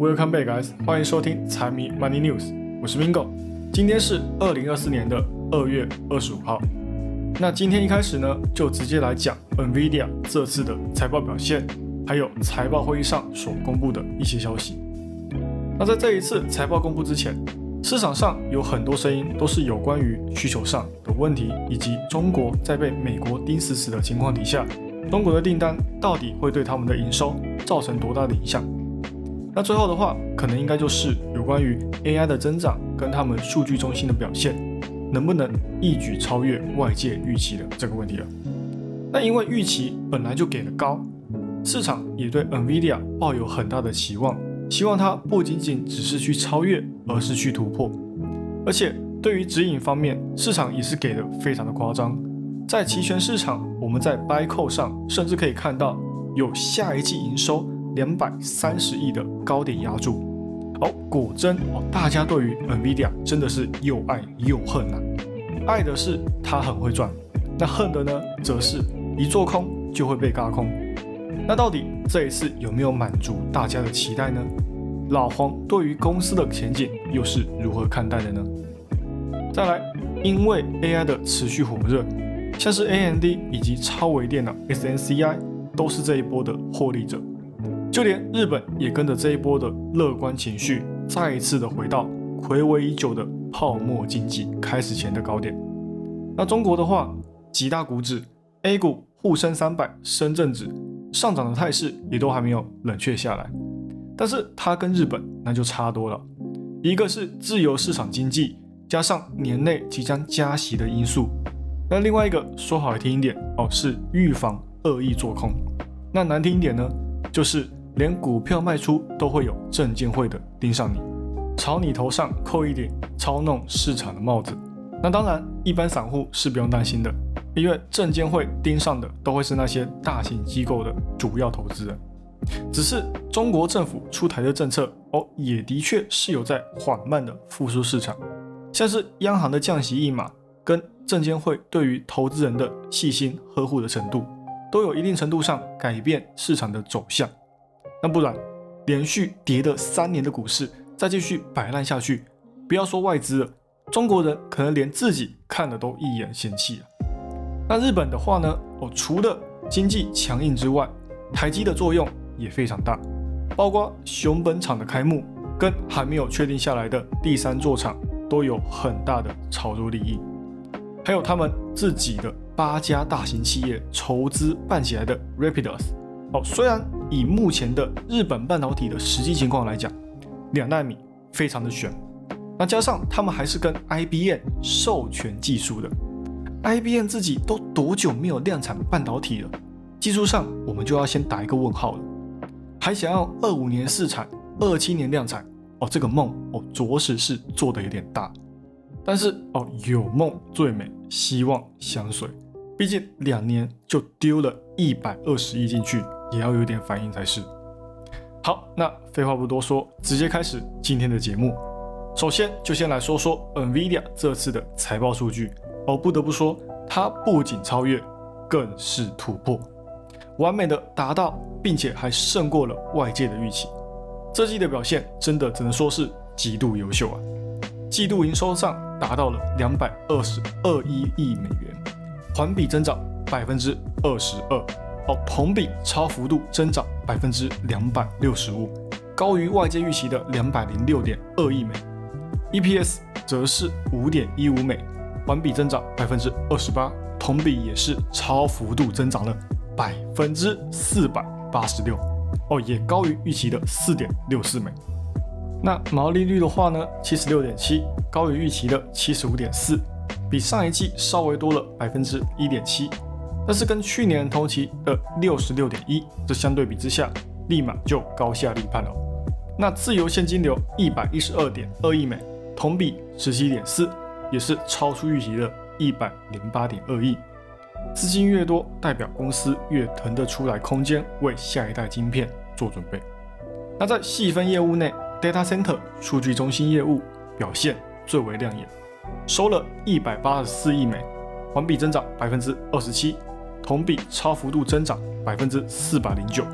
Welcome back, guys！欢迎收听财迷 Money News，我是 Mingo。今天是二零二四年的二月二十五号。那今天一开始呢，就直接来讲 NVIDIA 这次的财报表现，还有财报会议上所公布的一些消息。那在这一次财报公布之前，市场上有很多声音都是有关于需求上的问题，以及中国在被美国盯死死的情况底下，中国的订单到底会对他们的营收造成多大的影响？那最后的话，可能应该就是有关于 AI 的增长跟他们数据中心的表现，能不能一举超越外界预期的这个问题了。那因为预期本来就给的高，市场也对 NVIDIA 抱有很大的期望，希望它不仅仅只是去超越，而是去突破。而且对于指引方面，市场也是给的非常的夸张。在期权市场，我们在 BiCo 上甚至可以看到有下一季营收。两百三十亿的高点压住，哦，果真哦，大家对于 Nvidia 真的是又爱又恨呐。爱的是它很会赚，那恨的呢，则是一做空就会被嘎空。那到底这一次有没有满足大家的期待呢？老黄对于公司的前景又是如何看待的呢？再来，因为 AI 的持续火热，像是 AMD 以及超微电脑 SNCI 都是这一波的获利者。就连日本也跟着这一波的乐观情绪，再一次的回到回味已久的泡沫经济开始前的高点。那中国的话，几大股指，A 股沪深三百、深圳指上涨的态势也都还没有冷却下来。但是它跟日本那就差多了，一个是自由市场经济，加上年内即将加息的因素，那另外一个说好听一点哦，是预防恶意做空。那难听一点呢，就是。连股票卖出都会有证监会的盯上你，朝你头上扣一顶操弄市场的帽子。那当然，一般散户是不用担心的，因为证监会盯上的都会是那些大型机构的主要投资人。只是中国政府出台的政策哦，也的确是有在缓慢的复苏市场，像是央行的降息一码，跟证监会对于投资人的细心呵护的程度，都有一定程度上改变市场的走向。那不然，连续跌了三年的股市再继续摆烂下去，不要说外资了，中国人可能连自己看了都一眼嫌弃啊。那日本的话呢？哦，除了经济强硬之外，台积的作用也非常大，包括熊本厂的开幕跟还没有确定下来的第三座厂都有很大的炒作利益，还有他们自己的八家大型企业筹资办起来的 Rapidus。哦，虽然以目前的日本半导体的实际情况来讲，两纳米非常的悬，那加上他们还是跟 IBM 授权技术的，IBM 自己都多久没有量产半导体了？技术上我们就要先打一个问号了。还想要二五年试产，二七年量产，哦，这个梦哦，着实是做的有点大。但是哦，有梦最美，希望相随，毕竟两年就丢了一百二十亿进去。也要有点反应才是。好，那废话不多说，直接开始今天的节目。首先就先来说说 NVIDIA 这次的财报数据。哦，不得不说，它不仅超越，更是突破，完美的达到，并且还胜过了外界的预期。这季的表现真的只能说是极度优秀啊！季度营收上达到了两百二十二亿亿美元，环比增长百分之二十二。哦同比超幅度增长百分之两百六十五，高于外界预期的两百零六点二亿美，EPS 则是五点一五美，环比增长百分之二十八，同比也是超幅度增长了百分之四百八十六，哦，也高于预期的四点六四美。那毛利率的话呢，七十六点七，高于预期的七十五点四，比上一季稍微多了百分之一点七。但是跟去年同期的六十六点一，这相对比之下，立马就高下立判了。那自由现金流一百一十二点二亿美，同比十七点四，也是超出预期的一百零八点二亿。资金越多，代表公司越腾得出来空间，为下一代晶片做准备。那在细分业务内，Data Center 数据中心业务表现最为亮眼，收了一百八十四亿美，环比增长百分之二十七。同比超幅度增长百分之四百零九，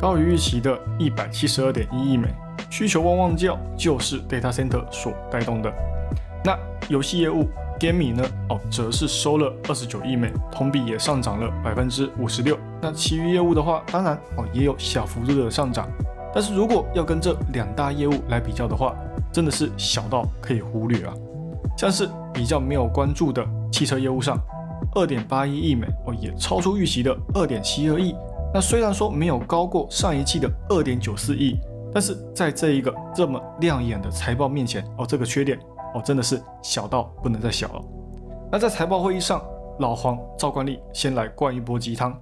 高于预期的一百七十二点一亿美，需求旺旺叫就是 data center 所带动的。那游戏业务 gaming 呢？哦，则是收了二十九亿美，同比也上涨了百分之五十六。那其余业务的话，当然哦也有小幅度的上涨，但是如果要跟这两大业务来比较的话，真的是小到可以忽略啊。像是比较没有关注的汽车业务上，二点八一亿美哦，也超出预期的二点七二亿。那虽然说没有高过上一季的二点九四亿，但是在这一个这么亮眼的财报面前哦，这个缺点哦真的是小到不能再小了。那在财报会议上，老黄赵冠利先来灌一波鸡汤，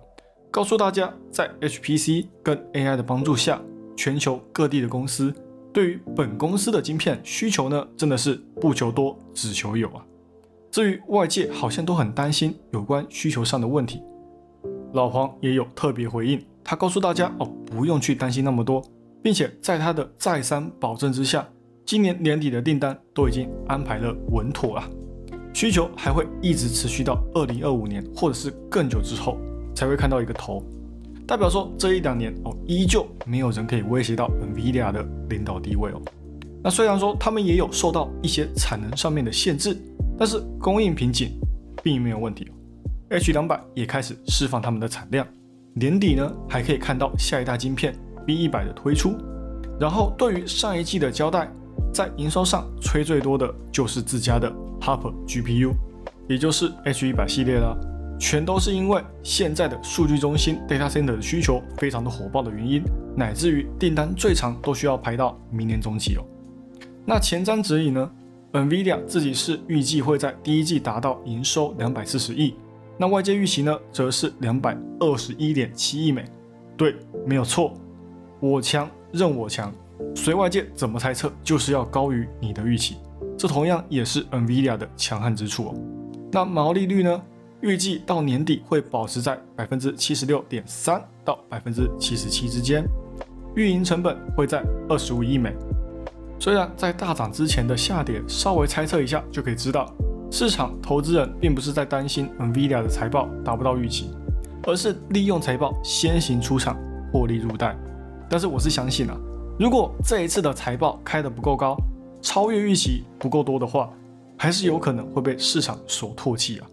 告诉大家在 HPC 跟 AI 的帮助下，全球各地的公司对于本公司的晶片需求呢，真的是不求多只求有啊。至于外界好像都很担心有关需求上的问题。老黄也有特别回应，他告诉大家哦，不用去担心那么多，并且在他的再三保证之下，今年年底的订单都已经安排了稳妥了，需求还会一直持续到二零二五年或者是更久之后才会看到一个头，代表说这一两年哦，依旧没有人可以威胁到 NVIDIA 的领导地位哦。那虽然说他们也有受到一些产能上面的限制，但是供应瓶颈并没有问题。H 两百也开始释放他们的产量，年底呢还可以看到下一代晶片 B 一百的推出。然后对于上一季的交代，在营收上吹最多的就是自家的 Hopper GPU，也就是 H 一百系列啦，全都是因为现在的数据中心 data center 的需求非常的火爆的原因，乃至于订单最长都需要排到明年中期哦。那前瞻指引呢，NVIDIA 自己是预计会在第一季达到营收两百四十亿。那外界预期呢，则是两百二十一点七亿美。对，没有错，我强任我强，随外界怎么猜测，就是要高于你的预期。这同样也是 NVIDIA 的强悍之处哦。那毛利率呢，预计到年底会保持在百分之七十六点三到百分之七十七之间。运营成本会在二十五亿美。虽然在大涨之前的下跌，稍微猜测一下就可以知道。市场投资人并不是在担心 Nvidia 的财报达不到预期，而是利用财报先行出场获利入袋。但是我是相信啊，如果这一次的财报开得不够高，超越预期不够多的话，还是有可能会被市场所唾弃啊。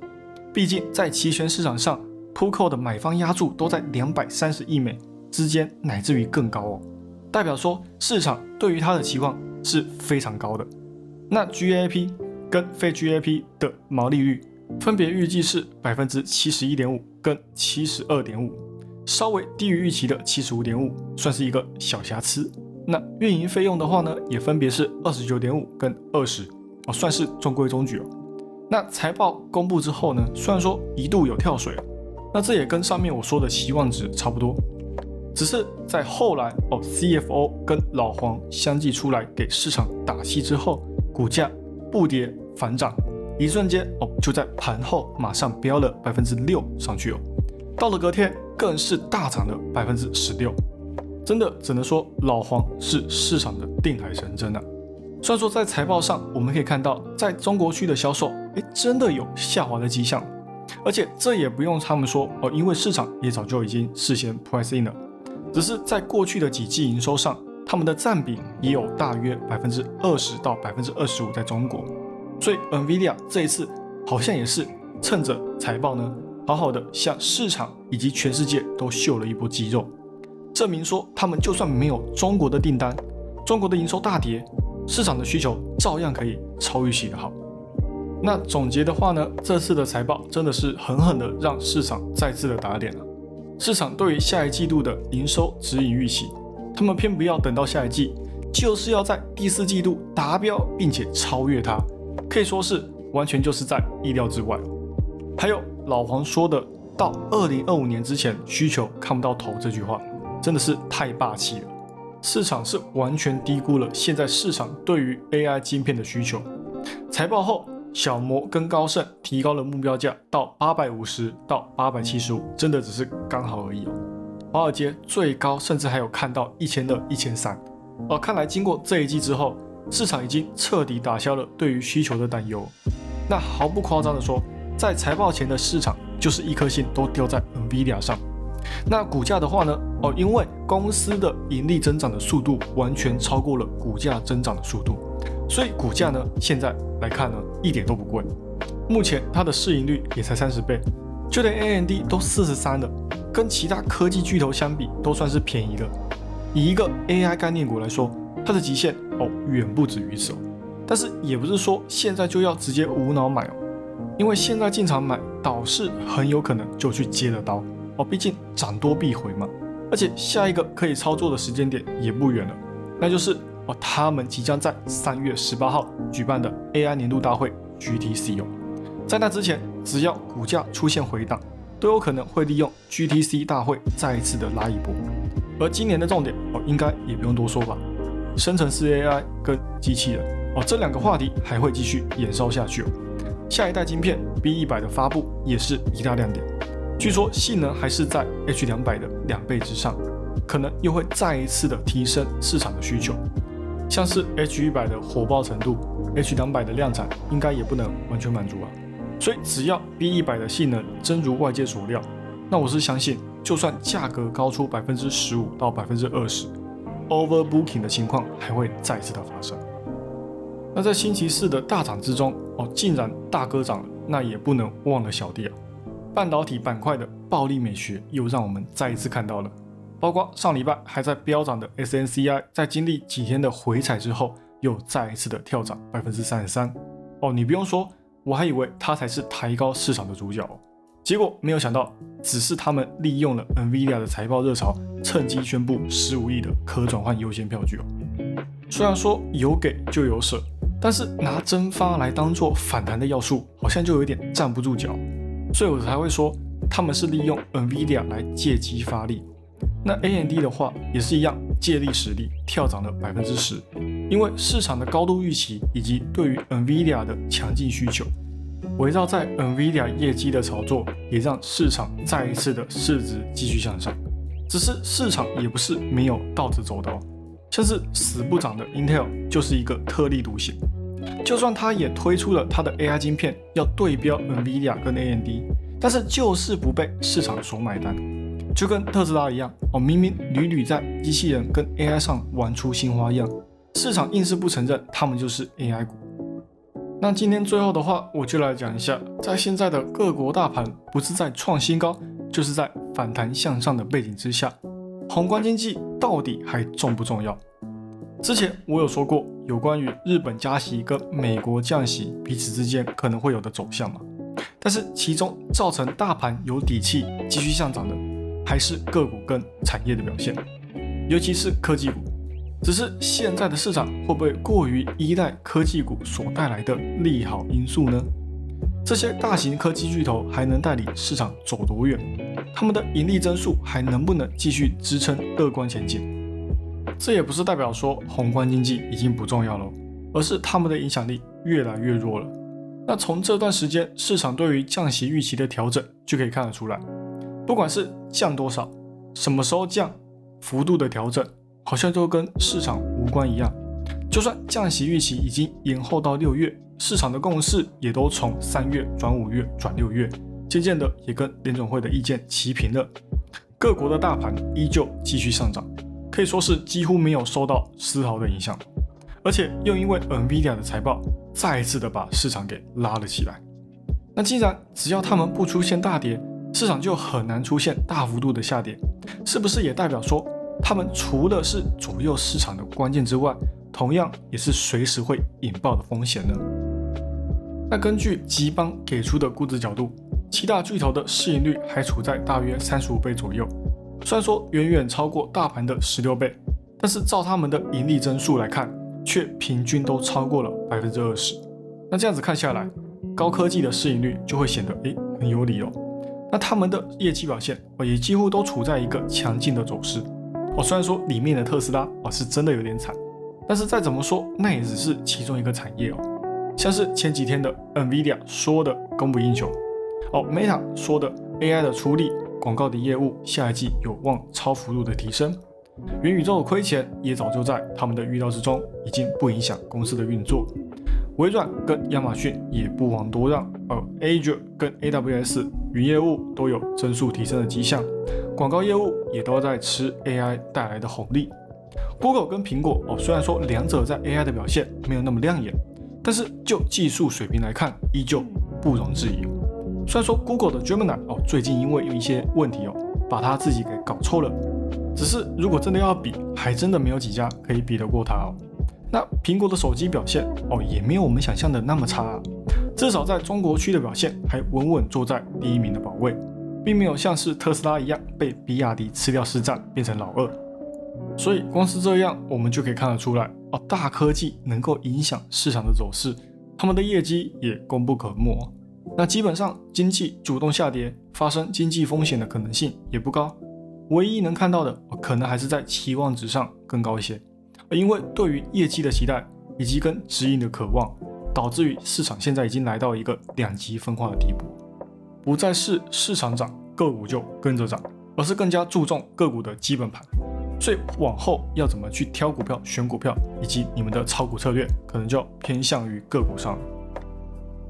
毕竟在期权市场上，Puko 的买方压注都在两百三十亿美之间，乃至于更高哦，代表说市场对于它的期望是非常高的。那 GAP。跟非 GAP 的毛利率分别预计是百分之七十一点五跟七十二点五，稍微低于预期的七十五点五，算是一个小瑕疵。那运营费用的话呢，也分别是二十九点五跟二十，哦，算是中规中矩哦。那财报公布之后呢，虽然说一度有跳水，那这也跟上面我说的期望值差不多，只是在后来哦，CFO 跟老黄相继出来给市场打气之后，股价。不跌反涨，一瞬间哦，就在盘后马上飙了百分之六上去哦，到了隔天更是大涨了百分之十六，真的只能说老黄是市场的定海神针啊。虽然说在财报上我们可以看到，在中国区的销售，哎，真的有下滑的迹象，而且这也不用他们说哦，因为市场也早就已经事先 price in 了，只是在过去的几季营收上。他们的占比也有大约百分之二十到百分之二十五在中国，所以 Nvidia 这一次好像也是趁着财报呢，好好的向市场以及全世界都秀了一波肌肉，证明说他们就算没有中国的订单，中国的营收大跌，市场的需求照样可以超预期的好。那总结的话呢，这次的财报真的是狠狠的让市场再次的打脸了，市场对于下一季度的营收指引预期。他们偏不要等到下一季，就是要在第四季度达标，并且超越它，可以说是完全就是在意料之外。还有老黄说的“到二零二五年之前需求看不到头”这句话，真的是太霸气了。市场是完全低估了现在市场对于 AI 晶片的需求。财报后，小摩跟高盛提高了目标价到八百五十到八百七十五，真的只是刚好而已哦。华尔街最高甚至还有看到一千二、一千三，哦，看来经过这一季之后，市场已经彻底打消了对于需求的担忧。那毫不夸张的说，在财报前的市场就是一颗心都掉在 Nvidia 上。那股价的话呢，哦，因为公司的盈利增长的速度完全超过了股价增长的速度，所以股价呢现在来看呢一点都不贵。目前它的市盈率也才三十倍，就连 AMD 都四十三了，跟其他科技巨头相比都算是便宜的。以一个 AI 概念股来说，它的极限哦远不止于此哦。但是也不是说现在就要直接无脑买哦，因为现在进场买倒是很有可能就去接了刀哦，毕竟涨多必回嘛。而且下一个可以操作的时间点也不远了，那就是哦他们即将在三月十八号举办的 AI 年度大会 GTC 哦。在那之前，只要股价出现回档，都有可能会利用 GTC 大会再一次的拉一波。而今年的重点哦，应该也不用多说吧，生成式 AI 跟机器人哦，这两个话题还会继续延烧下去哦。下一代晶片 B 一百的发布也是一大亮点。据说性能还是在 H 两百的两倍之上，可能又会再一次的提升市场的需求。像是 H 一百的火爆程度，H 两百的量产应该也不能完全满足啊。所以只要 B 一百的性能真如外界所料，那我是相信，就算价格高出百分之十五到百分之二十，overbooking 的情况还会再次的发生。那在星期四的大涨之中，哦，竟然大哥涨了，那也不能忘了小弟啊。半导体板块的暴力美学又让我们再一次看到了，包括上礼拜还在飙涨的 SNCI，在经历几天的回踩之后，又再一次的跳涨百分之三十三。哦，你不用说，我还以为它才是抬高市场的主角，结果没有想到，只是他们利用了 NVIDIA 的财报热潮，趁机宣布十五亿的可转换优先票据哦。虽然说有给就有舍，但是拿蒸发来当做反弹的要素，好像就有点站不住脚。所以我才会说，他们是利用 NVIDIA 来借机发力。那 AMD 的话也是一样，借力使力跳涨了百分之十，因为市场的高度预期以及对于 NVIDIA 的强劲需求，围绕在 NVIDIA 业绩的炒作，也让市场再一次的市值继续向上。只是市场也不是没有倒着走的哦，像是死不涨的 Intel 就是一个特立独行。就算它也推出了它的 AI 晶片，要对标 NVIDIA 跟 AMD，但是就是不被市场所买单，就跟特斯拉一样哦，明明屡屡在机器人跟 AI 上玩出新花样，市场硬是不承认他们就是 AI 股。那今天最后的话，我就来讲一下，在现在的各国大盘不是在创新高，就是在反弹向上的背景之下，宏观经济到底还重不重要？之前我有说过有关于日本加息跟美国降息彼此之间可能会有的走向嘛，但是其中造成大盘有底气继续上涨的，还是个股跟产业的表现，尤其是科技股。只是现在的市场会不会过于依赖科技股所带来的利好因素呢？这些大型科技巨头还能带领市场走多远？他们的盈利增速还能不能继续支撑乐观前景？这也不是代表说宏观经济已经不重要了，而是他们的影响力越来越弱了。那从这段时间市场对于降息预期的调整就可以看得出来，不管是降多少，什么时候降，幅度的调整好像都跟市场无关一样。就算降息预期已经延后到六月，市场的共识也都从三月转五月转六月，渐渐的也跟联总会的意见齐平了。各国的大盘依旧继续上涨。可以说是几乎没有受到丝毫的影响，而且又因为 Nvidia 的财报再一次的把市场给拉了起来。那既然只要他们不出现大跌，市场就很难出现大幅度的下跌，是不是也代表说他们除了是左右市场的关键之外，同样也是随时会引爆的风险呢？那根据吉邦给出的估值角度，七大巨头的市盈率还处在大约三十五倍左右。虽然说远远超过大盘的十六倍，但是照他们的盈利增速来看，却平均都超过了百分之二十。那这样子看下来，高科技的市盈率就会显得诶很有理哦。那他们的业绩表现哦也几乎都处在一个强劲的走势哦。虽然说里面的特斯拉哦是真的有点惨，但是再怎么说那也只是其中一个产业哦。像是前几天的 NVIDIA 说的供不应求哦，Meta 说的 AI 的出力。广告的业务下一季有望超幅度的提升，元宇宙的亏钱也早就在他们的预料之中，已经不影响公司的运作。微软跟亚马逊也不遑多让，而 Azure 跟 AWS 云业务都有增速提升的迹象。广告业务也都在吃 AI 带来的红利。Google 跟苹果哦，虽然说两者在 AI 的表现没有那么亮眼，但是就技术水平来看，依旧不容置疑。虽然说 Google 的 Gemini 哦，最近因为有一些问题哦，把它自己给搞臭了。只是如果真的要比，还真的没有几家可以比得过它哦。那苹果的手机表现哦，也没有我们想象的那么差，至少在中国区的表现还稳稳坐在第一名的宝位，并没有像是特斯拉一样被比亚迪吃掉市占，变成老二。所以光是这样，我们就可以看得出来哦，大科技能够影响市场的走势，他们的业绩也功不可没。那基本上经济主动下跌，发生经济风险的可能性也不高。唯一能看到的，可能还是在期望值上更高一些，因为对于业绩的期待以及跟指引的渴望，导致于市场现在已经来到一个两极分化的地步，不再是市场涨个股就跟着涨，而是更加注重个股的基本盘。所以往后要怎么去挑股票、选股票，以及你们的炒股策略，可能就偏向于个股上。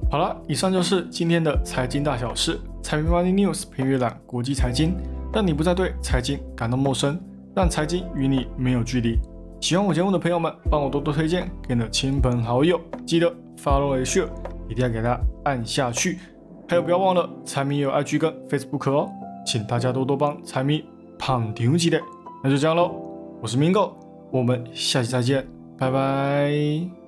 好了，以上就是今天的财经大小事，财迷 Money News 配阅览国际财经。让你不再对财经感到陌生，让财经与你没有距离。喜欢我节目的朋友们，帮我多多推荐给你的亲朋好友，记得 follow and share，一定要给它按下去。还有不要忘了，财迷有 IG 跟 Facebook 哦，请大家多多帮财迷捧场起来。那就这样喽，我是 Mingo，我们下期再见，拜拜。